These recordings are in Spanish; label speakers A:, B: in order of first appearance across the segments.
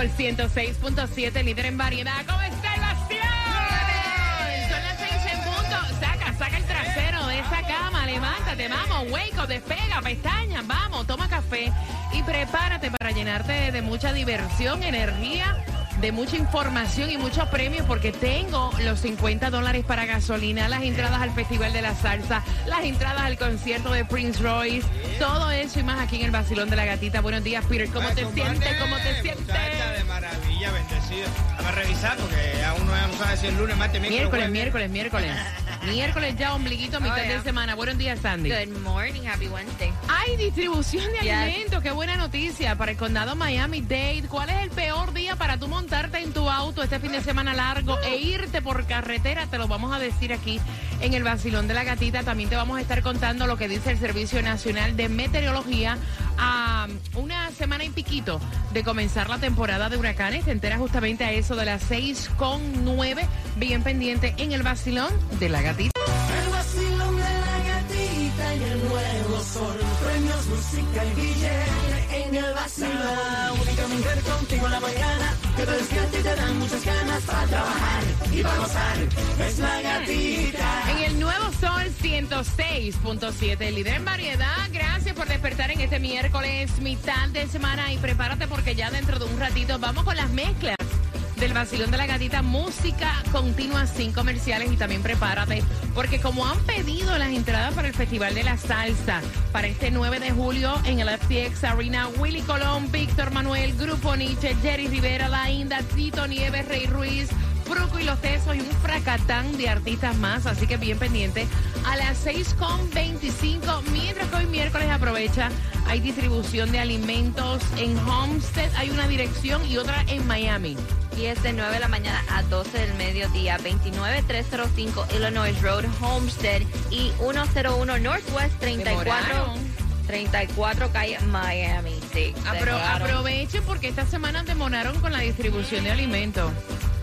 A: Sol
B: 106.7, líder en variedad. ¿Cómo está el vacilón? Son las 6 en punto. Saca, saca el trasero de esa cama. Levántate, vamos, up, despega, pestañas, vamos, toma café y prepárate para llenarte de mucha diversión, energía. De mucha información y muchos premios porque tengo los 50 dólares para gasolina, las entradas al Festival de la Salsa, las entradas al concierto de Prince Royce, todo eso y más aquí en el Vacilón de la Gatita. Buenos días, Peter. ¿Cómo te sientes? ¿Cómo te sientes?
C: Maravilla, bendecido. Vamos a revisar porque aún no sabe si es lunes, martes, miércoles.
B: Miércoles, miércoles, miércoles. Miércoles ya, ombliguito, mitad
D: Oh, yeah.
B: de semana. Buenos días, Sandy.
D: Good morning, happy Wednesday.
B: Hay distribución de
D: Yes.
B: alimentos. Qué buena noticia para el condado Miami-Dade. ¿Cuál es el peor día para tú montarte en tu auto este fin de semana largo e irte por carretera? Te lo vamos a decir aquí en el Vacilón de la Gatita. También te vamos a estar contando lo que dice el Servicio Nacional de Meteorología a una semana y piquito de comenzar la temporada de huracanes. Te enteras justamente a eso de las 6 con 9. Bien pendiente en el Vacilón de la Gatita.
A: El vacilón de la gatita y el nuevo sol. Premios, música y billete en el
B: nuevo Sol 106.7, líder en variedad. Gracias por despertar en este miércoles, mitad de semana. Y prepárate porque ya dentro de un ratito vamos con las mezclas del vacilón de la gatita. Música continua sin comerciales. Y también prepárate porque, como han pedido las entradas para el Festival de la Salsa para este 9 de julio en el FTX Arena, Willy Colón, Víctor Manuel, Grupo Nietzsche, Jerry Rivera, La Inda, Tito Nieves, Rey Ruiz. Fruco y los Tesos y un fracatán de artistas más, así que bien pendiente a las 6.25, mientras que hoy miércoles aprovecha, hay distribución de alimentos en Homestead, hay una dirección y otra en Miami.
D: Y es de 9 de la mañana a 12 del mediodía, 29305 Illinois Road, Homestead y 101 Northwest 34,
B: Demoraron.
D: 34 calle Miami. Sí,
B: Apro-
D: demoraron.
B: aprovechen porque esta semana demoraron con la distribución de alimentos.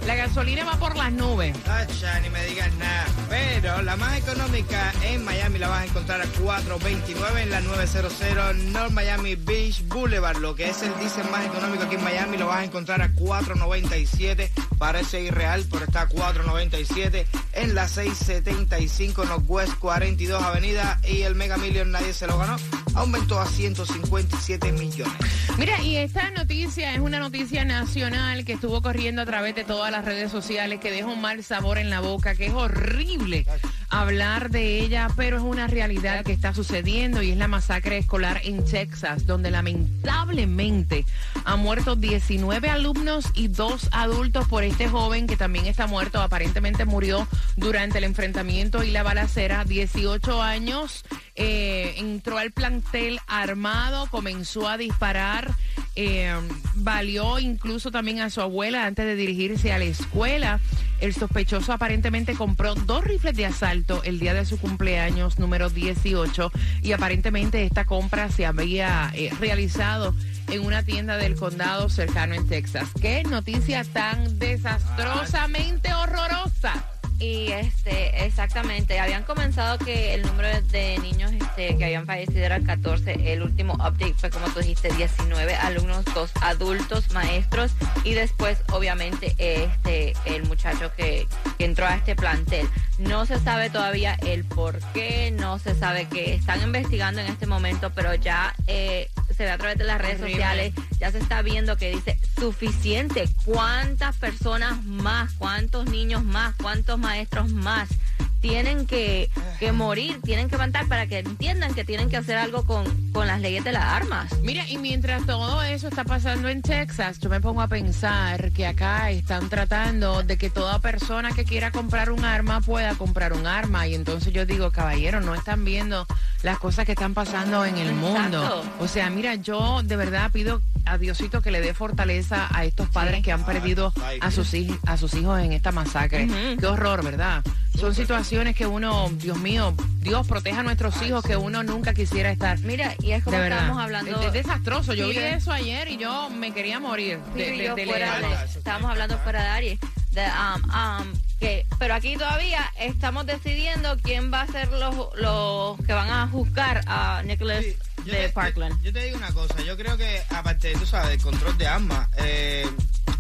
B: La gasolina va por las nubes.
C: Tacha, ni me digas nada. Pero la más económica en Miami la vas a encontrar a 4.29 en la 900 North Miami Beach Boulevard. Lo que es el diésel más económico aquí en Miami lo vas a encontrar a 4.97. Parece irreal, pero está a 4.97 en la 675 Northwest 42 Avenida. Y el Mega Million nadie se lo ganó. Aumentó a 157 millones.
B: Mira, y esta noticia es una noticia nacional que estuvo corriendo a través de todas las redes sociales, que deja un mal sabor en la boca, que es horrible hablar de ella, pero es una realidad que está sucediendo y es la masacre escolar en Texas, donde lamentablemente han muerto 19 alumnos y dos adultos por este joven que también está muerto, aparentemente murió durante el enfrentamiento y la balacera, 18 años, eh, entró al plantel armado, comenzó a disparar, eh, valió incluso también a su abuela antes de dirigirse a la escuela. El sospechoso aparentemente compró dos rifles de asalto el día de su cumpleaños número 18 y aparentemente esta compra se había eh, realizado en una tienda del condado cercano en Texas. Qué noticia tan desastrosamente horrorosa.
D: Y este, exactamente, habían comenzado que el número de niños este, que habían fallecido era 14. El último update fue, como tú dijiste, 19 alumnos, dos adultos, maestros y después, obviamente, este, el muchacho que, que entró a este plantel. No se sabe todavía el por qué, no se sabe que están investigando en este momento, pero ya eh, se ve a través de las redes
B: Horrible.
D: sociales, ya se está viendo que dice suficiente. ¿Cuántas personas más? ¿Cuántos niños más? ¿Cuántos maestros más tienen que, que morir, tienen que matar para que entiendan que tienen que hacer algo con, con las leyes de las armas.
B: Mira, y mientras todo eso está pasando en Texas, yo me pongo a pensar que acá están tratando de que toda persona que quiera comprar un arma pueda comprar un arma. Y entonces yo digo, caballero, no están viendo las cosas que están pasando en el mundo.
D: Exacto.
B: O sea, mira, yo de verdad pido a Diosito que le dé fortaleza a estos padres que han perdido a sus, a sus hijos en esta masacre. Qué horror, ¿verdad? Son situaciones que uno, Dios mío, Dios proteja a nuestros hijos que uno nunca quisiera estar.
D: Mira, y es como
B: De verdad.
D: estábamos hablando.
B: Es, es desastroso. Yo vi eso ayer y yo me quería morir. de- de- de
D: fuera estábamos hablando fuera de Aries. De, um, um, que, pero aquí todavía estamos decidiendo quién va a ser los, los que van a juzgar a Nicholas
C: Sí,
D: de
C: te-
D: Parkland.
C: Yo, yo te digo una cosa, yo creo que aparte, tú sabes, del control de armas, eh,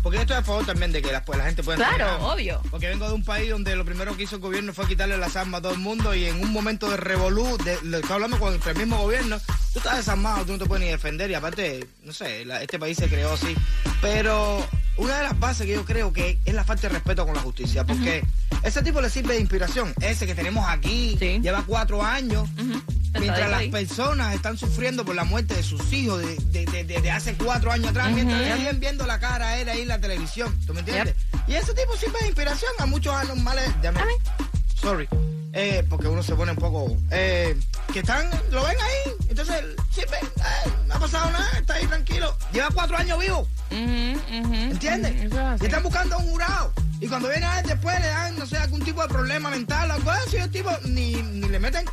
C: porque yo estoy a favor también de que la, pues, la gente pueda
D: Claro, obvio.
C: Porque vengo de un país donde lo primero que hizo el gobierno fue quitarle las armas a todo el mundo y en un momento de revolú, de, lo estoy hablando con el mismo gobierno, tú estás desarmado, tú no te puedes ni defender y aparte, no sé, la- este país se creó así. Pero una de las bases que yo creo que es la falta de respeto con la justicia, porque ese tipo le sirve de inspiración. Ese que tenemos aquí,
B: Sí.
C: lleva cuatro años. Mientras las personas están sufriendo por la muerte de sus hijos de, de- de- hace cuatro años atrás, mientras siguen viendo la cara a él ahí en la televisión. ¿Tú me entiendes? Y ese tipo sirve de inspiración a muchos anormales. Ya me- Sorry. Eh, porque uno se pone un poco. eh, que están. Lo ven ahí. Entonces, sirve. eh, no ha pasado nada. Está ahí tranquilo. Lleva cuatro años vivo.
B: Ujú,
C: ¿Entiendes? Y están buscando a un jurado. Y cuando viene a él después le dan, no sé, algún tipo de problema mental, algo así, el tipo ni, ni le meten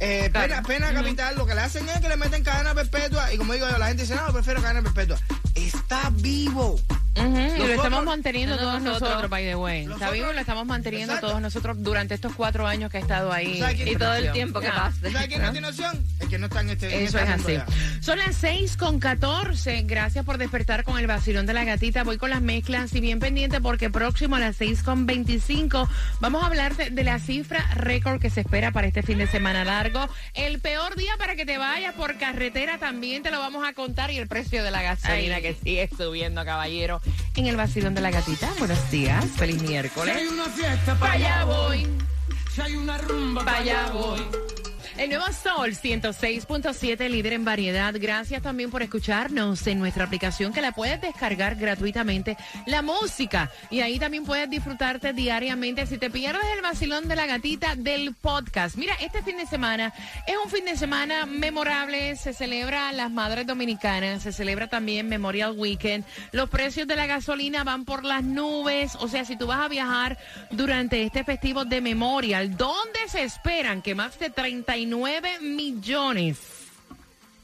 C: eh,
B: Claro.
C: pena, pena capital. Lo que le hacen es que le meten cadena perpetua. Y como digo, yo, la gente dice, no, prefiero cadena perpetua. Está vivo.
B: Y lo estamos manteniendo
D: no,
B: todos
D: nosotros.
B: nosotros, by the way. Está
C: Nosotros-
B: vivo y lo estamos manteniendo
C: Exacto.
B: todos nosotros durante estos cuatro años que ha estado ahí.
C: ¿Sabes quién-
D: Y todo el tiempo que
B: Ya.
D: pase.
C: ¿Sabes quién continuación? El que no está en este en
B: Eso
C: este
B: es así.
C: ya.
B: Son las 6 con 14. Gracias por despertar con el vacilón de la gatita. Voy con las mezclas y bien pendiente porque próximo a las 6 con 25 vamos a hablar de, de la cifra récord que se espera para este fin de semana largo. El peor día para que te vayas por carretera también te lo vamos a contar y el precio de la gasolina
D: Ay.
B: que sigue subiendo, caballero. En el vacilón de la gatita. Buenos días. Feliz miércoles.
A: una fiesta,
B: allá voy.
A: Si hay una rumba,
B: Pa' allá voy. El nuevo Sol 106.7, líder en variedad. Gracias también por escucharnos en nuestra aplicación que la puedes descargar gratuitamente. La música. Y ahí también puedes disfrutarte diariamente. Si te pierdes el vacilón de la gatita del podcast. Mira, este fin de semana es un fin de semana memorable. Se celebra las Madres Dominicanas. Se celebra también Memorial Weekend. Los precios de la gasolina van por las nubes. O sea, si tú vas a viajar durante este festivo de Memorial, ¿dónde se esperan que más de 39 millones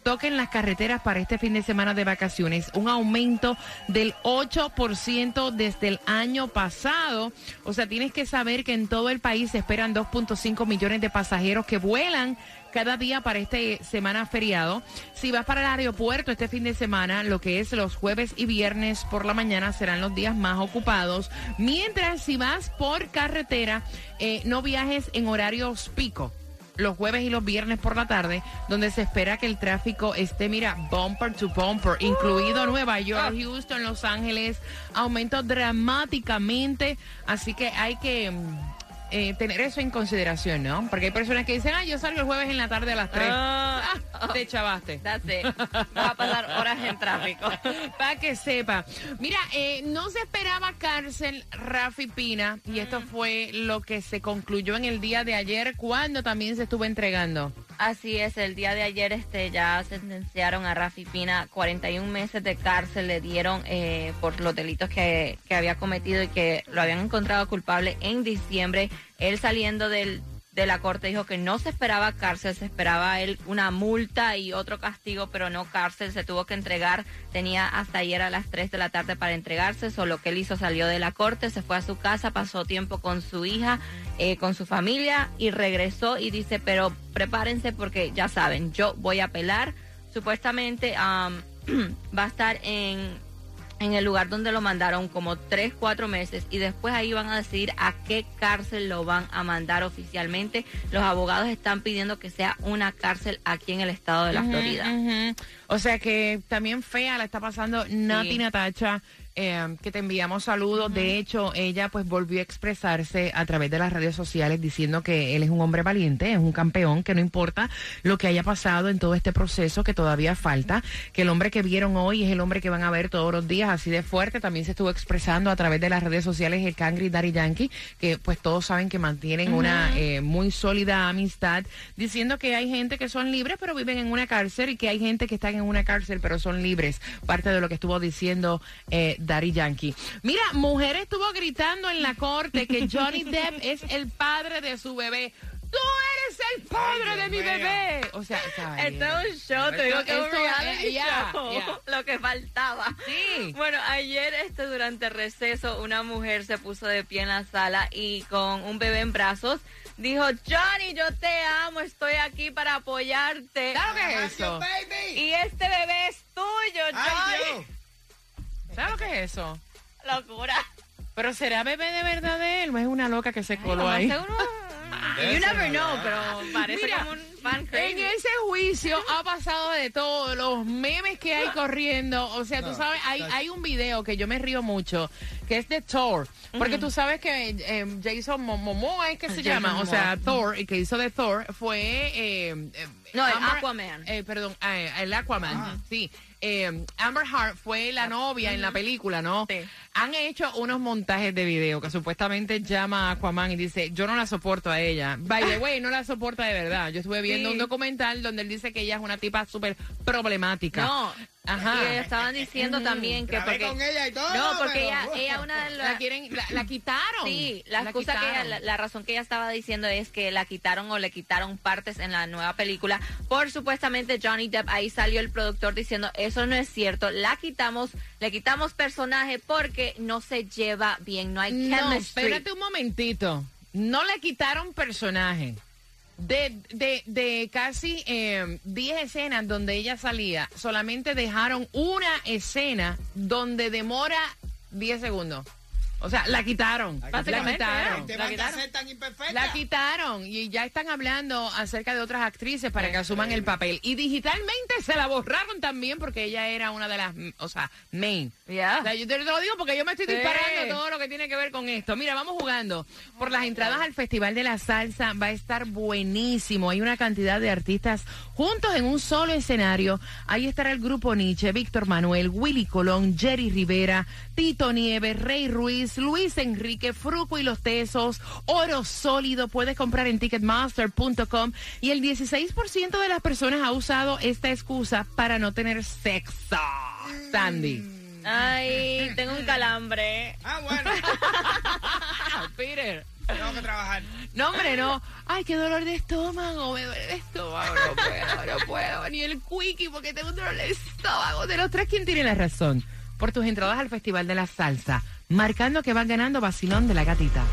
B: toquen las carreteras para este fin de semana de vacaciones, un aumento del 8% desde el año pasado. O sea, tienes que saber que en todo el país se esperan 2.5 millones de pasajeros que vuelan cada día para este semana feriado. Si vas para el aeropuerto este fin de semana, lo que es los jueves y viernes por la mañana serán los días más ocupados. Mientras si vas por carretera, eh, no viajes en horarios pico los jueves y los viernes por la tarde, donde se espera que el tráfico esté, mira, bumper to bumper, incluido Nueva York, Houston, Los Ángeles, aumentó dramáticamente, así que hay que mm, eh, tener eso en consideración, ¿no? Porque hay personas que dicen, ah, yo salgo el jueves en la tarde a las 3.
D: Ah.
B: te chavaste.
D: That's it. Vas a pasar horas en tráfico.
B: Para que sepa. Mira, eh, no se esperaba cárcel Rafi Pina y esto fue lo que se concluyó en el día de ayer cuando también se estuvo entregando.
D: Así es, el día de ayer este ya sentenciaron a Rafi Pina 41 meses de cárcel, le dieron eh, por los delitos que, que había cometido y que lo habían encontrado culpable en diciembre. Él saliendo del, de la corte dijo que no se esperaba cárcel, se esperaba él una multa y otro castigo, pero no cárcel, se tuvo que entregar, tenía hasta ayer a las 3 de la tarde para entregarse, solo que él hizo salió de la corte, se fue a su casa, pasó tiempo con su hija, eh, con su familia y regresó y dice, pero prepárense porque ya saben, yo voy a apelar, supuestamente am, va a estar en en el lugar donde lo mandaron como tres, cuatro meses y después ahí van a decidir a qué cárcel lo van a mandar oficialmente. Los abogados están pidiendo que sea una cárcel aquí en el estado de la Florida.
B: O sea que también fea la está pasando Nati
D: Sí.
B: Natacha. Eh, que te enviamos saludos. De hecho, ella pues volvió a expresarse a través de las redes sociales diciendo que él es un hombre valiente, es un campeón, que no importa lo que haya pasado en todo este proceso, que todavía falta, que el hombre que vieron hoy es el hombre que van a ver todos los días, así de fuerte. También se estuvo expresando a través de las redes sociales el Cangri Daddy Yankee, que pues todos saben que mantienen una eh, muy sólida amistad, diciendo que hay gente que son libres pero viven en una cárcel y que hay gente que están en una cárcel pero son libres. Parte de lo que estuvo diciendo eh, Daddy Yankee. Mira, mujer estuvo gritando en la corte que Johnny Depp es el padre de su bebé. Tú eres el padre
C: Ay,
B: de mi
C: mío.
B: bebé. O sea,
D: Esto es un show, te digo que es un reality show. Lo que faltaba.
B: Sí.
D: Bueno, ayer este durante el receso una mujer se puso de pie en la sala y con un bebé en brazos dijo, Johnny, yo te amo, estoy aquí para apoyarte.
B: ¿Sabes lo que es eso?
C: baby.
D: Y este bebé es tuyo,
C: Ay,
D: Johnny.
C: Dios.
B: ¿Sabes lo que es eso?
D: Locura.
B: Pero será bebé de verdad de él, no es una loca que se coló ahí.
D: seguro, You never know, pero parece
B: Mira,
D: como un fan crazy.
B: En ese juicio ha pasado de todo, los memes que hay corriendo. O sea, tú sabes, hay, hay un video que yo me río mucho, que es de Thor. Porque tú sabes que eh, Jason Mo- Momoa es que se
D: Jason
B: llama. O sea. Thor, el que hizo de Thor fue. eh, eh,
D: No, el Aquaman.
B: eh, perdón, eh, el Aquaman, sí. Eh, Amber Hart fue la novia en la película, ¿no?
D: Sí.
B: Han hecho unos montajes de video que supuestamente llama a Aquaman y dice, yo no la soporto a ella. By the way, no la soporta de verdad. Yo estuve viendo
D: Sí.
B: un documental donde él dice que ella es una tipa súper problemática.
D: No.
B: Ajá.
D: Y estaban diciendo también que
C: Grabé
D: porque
C: con ella y todo,
D: No, porque
C: pero-
D: ella ella una de las
B: La quieren, la, la quitaron.
D: Sí, la excusa que ella, la, la razón que ella estaba diciendo es que la quitaron o le quitaron partes en la nueva película por supuestamente Johnny Depp. Ahí salió el productor diciendo eso no es cierto, la quitamos, le quitamos personaje porque no se lleva bien, no hay
B: No,
D: chemistry.
B: espérate un momentito. No le quitaron personaje. De, de, de casi eh, 10 escenas donde ella salía, solamente dejaron una escena donde demora 10 segundos. O sea, la quitaron. La quitaron.
D: La quitaron.
B: La y ya están hablando acerca de otras actrices para que asuman el papel. Y digitalmente se la borraron también porque ella era una de las, o sea, main. O sea, yo te lo digo porque yo me estoy
D: Sí.
B: disparando todo lo que tiene que ver con esto. Mira, vamos jugando. Por las entradas al Festival de la Salsa va a estar buenísimo. Hay una cantidad de artistas juntos en un solo escenario. Ahí estará el grupo Nietzsche, Víctor Manuel, Willy Colón, Jerry Rivera, Tito Nieves, Rey Ruiz, Luis Enrique, Fruco y los Tesos, Oro Sólido. Puedes comprar en ticketmaster.com y el 16% de las personas ha usado esta excusa para no tener sexo. Sandy.
D: Ay, tengo un calambre.
C: Ah, bueno.
B: Peter.
C: Tengo que trabajar.
B: No, hombre, no. Ay, qué dolor de estómago, me duele el estómago. No puedo, no puedo. Ni el quickie porque tengo un dolor de estómago. De los tres, ¿quién tiene la razón? Por tus entradas al Festival de la Salsa. Marcando que van ganando Basilón de la Gatita.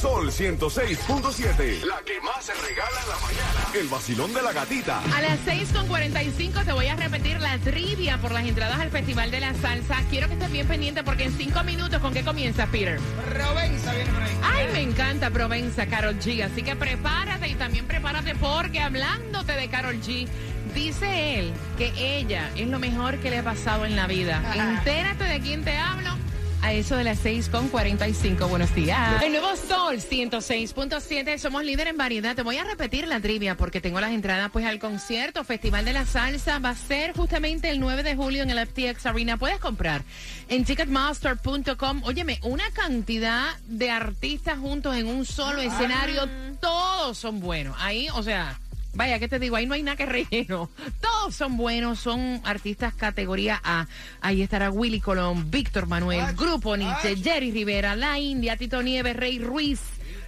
E: Sol 106.7. La que más se regala en la mañana. El vacilón de la gatita.
B: A las 6.45 te voy a repetir la trivia por las entradas al Festival de la Salsa. Quiero que estés bien pendiente porque en cinco minutos, ¿con qué comienza, Peter?
C: Robenza viene por ahí.
B: Ay, me encanta Provenza, Carol G. Así que prepárate y también prepárate porque hablándote de Carol G, dice él que ella es lo mejor que le ha pasado en la vida. Entérate de quién te hablo. A eso de las 6 con 45. Buenos días. El nuevo Sol 106.7. Somos líder en variedad. Te voy a repetir la trivia porque tengo las entradas pues al concierto Festival de la Salsa. Va a ser justamente el 9 de julio en el FTX Arena. Puedes comprar en ticketmaster.com. Óyeme, una cantidad de artistas juntos en un solo escenario. Todos son buenos. Ahí, o sea, Vaya, ¿qué te digo? Ahí no hay nada que relleno. Todos son buenos, son artistas categoría A. Ahí estará Willy Colón, Víctor Manuel,
C: Ay,
B: Grupo Nietzsche,
C: ay.
B: Jerry Rivera, La India, Tito Nieves, Rey Ruiz,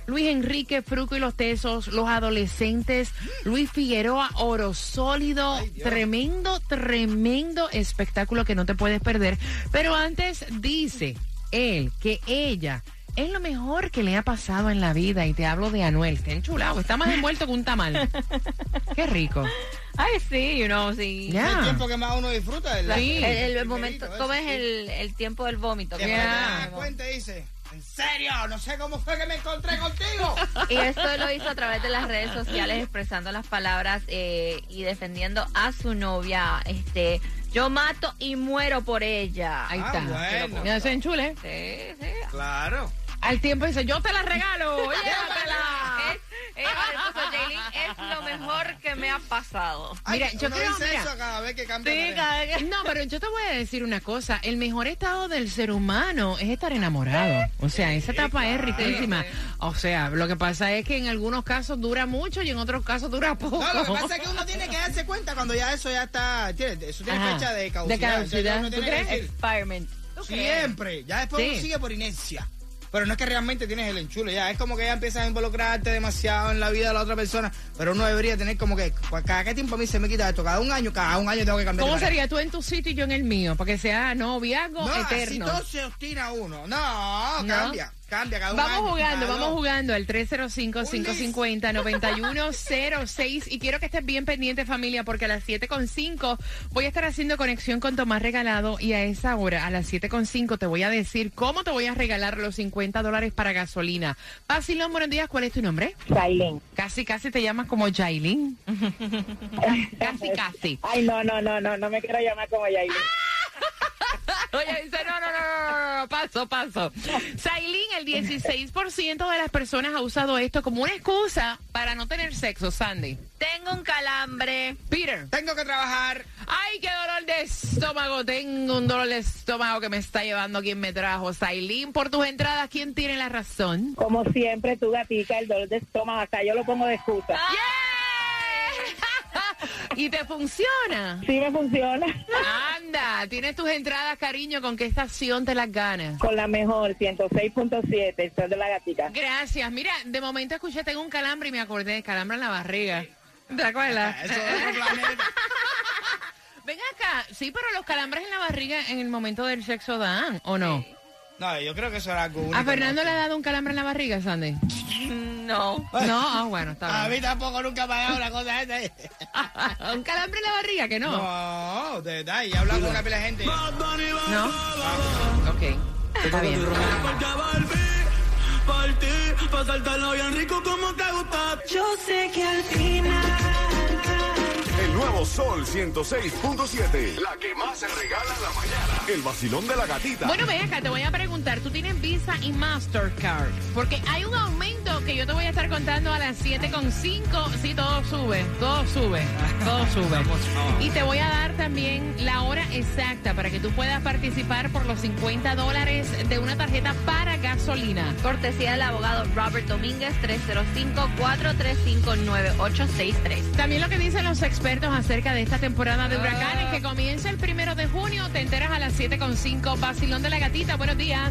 B: Luis Enrique, Fruco y los Tesos, Los Adolescentes, Luis Figueroa, Oro Sólido. tremendo, tremendo espectáculo que no te puedes perder. Pero antes dice él que ella es lo mejor que le ha pasado en la vida. Y te hablo de Anuel. Está enchulado, está más envuelto que un tamal. Qué rico.
D: Ay, sí, you know, sí.
C: El tiempo que más uno disfruta. ¿verdad?
B: Sí.
D: El, el momento, ¿cómo es el, el tiempo del vómito?
C: Que cuenta dice, ¿En serio? No sé cómo fue que me encontré contigo.
D: Y esto lo hizo a través de las redes sociales expresando las palabras eh, y defendiendo a su novia. Este, yo mato y muero por ella.
B: Ahí
C: Ah,
B: está.
C: bueno.
B: Ya se enchule.
D: Sí, sí.
C: Claro.
B: Al tiempo dice, yo te la regalo, llévatela.
D: Es, ella le puso, "Jaylin, es lo mejor que me ha pasado.
C: Ay,
B: Mira, yo creo,
C: dice
B: mira.
C: eso cada vez que cambia.
D: Sí,
C: pareja.
D: cada vez que-
B: No, pero yo te voy a decir una cosa. El mejor estado del ser humano es estar enamorado. O sea, esa etapa es riquísima. O sea, lo que pasa es que en algunos casos dura mucho y en otros casos dura poco.
C: No, lo que pasa es que uno tiene que darse cuenta cuando ya eso ya está. Tiene, eso tiene
B: Ajá.
C: fecha de
B: De
C: caducidad. uno
B: ¿Tú crees?
D: Experiment.
C: Siempre. Ya después
B: Sí.
C: uno sigue por inercia. Pero no es que realmente tienes el enchule, ya es como que ya empiezas a involucrarte demasiado en la vida de la otra persona, pero uno debería tener como que, ¿cu- ¿cada qué tiempo a mí se me quita esto? Cada un año, cada un año tengo que cambiar.
B: ¿Cómo sería tú en tu sitio y yo en el mío? Para que sea noviazgo
C: No,
B: eterno.
C: todo se obstina uno. No,
B: No.
C: cambia, cambia cada un año.
B: Vamos jugando,
C: cada
B: vamos
C: dos.
B: jugando al 305-550-9106 y quiero que estés bien pendiente familia porque a las 7.5 voy a estar haciendo conexión con Tomás Regalado y a esa hora, a las 7.5 te voy a decir cómo te voy a regalar los 50 dólares para gasolina. Basilón, buenos días, ¿cuál es tu nombre?
F: Shailene.
B: Casi, casi te llamas como Jailin. casi, casi.
F: Ay, no, no, no, no, no me quiero llamar como Yailin.
B: Oye, dice, no, no, no, no, no, paso, paso. Sailin, el 16% de las personas ha usado esto como una excusa para no tener sexo, Sandy.
D: Tengo un calambre.
B: Peter.
C: Tengo que trabajar.
B: Ay, qué dolor de estómago. Tengo un dolor de estómago que me está llevando quien me trajo. Sailin, por tus entradas, ¿quién tiene la razón?
F: Como siempre, tu gatica, el dolor de estómago, hasta yo lo pongo de excusa.
B: y te funciona.
F: Sí me funciona.
B: Tienes tus entradas, cariño. ¿Con qué estación te las ganas?
F: Con la mejor, 106.7, el sol de la gatica.
B: Gracias. Mira, de momento escuché, tengo un calambre y me acordé de calambre en la barriga. ¿Te acuerdas?
C: Eso es otro planeta.
B: Ven acá, sí, pero los calambres en la barriga en el momento del sexo dan, ¿o no?
C: No, yo creo que eso era algo único.
B: ¿A Fernando le ha dado un calambre en la barriga, Sandy?
D: No.
B: No, ah, bueno,
C: A
B: está
C: mí
B: bien.
C: tampoco nunca me ha dado una cosa esa.
B: ¿Un calambre en la barriga que no?
C: No, de verdad, y he hablado con una pila de gente.
B: ¿No? Ok, está bien.
A: Yo sé que al final.
E: El nuevo Sol 106.7. La que más se regala en la mañana. El vacilón de la gatita.
B: Bueno, ven acá, te voy a preguntar, ¿tú tienes Visa y Mastercard? Porque hay un aumento que yo te voy a estar contando a las 7.5. Sí, todo sube, todo sube, todo sube. Y te voy a dar también la hora exacta para que tú puedas participar por los 50 dólares de una tarjeta para gasolina.
D: Cortesía del abogado Robert Domínguez, 305-435-9863.
B: También lo que dicen los expertos acerca de esta temporada de huracanes que comienza el primero de junio. Te enteras a las 7.5. Vacilón de la gatita, buenos días.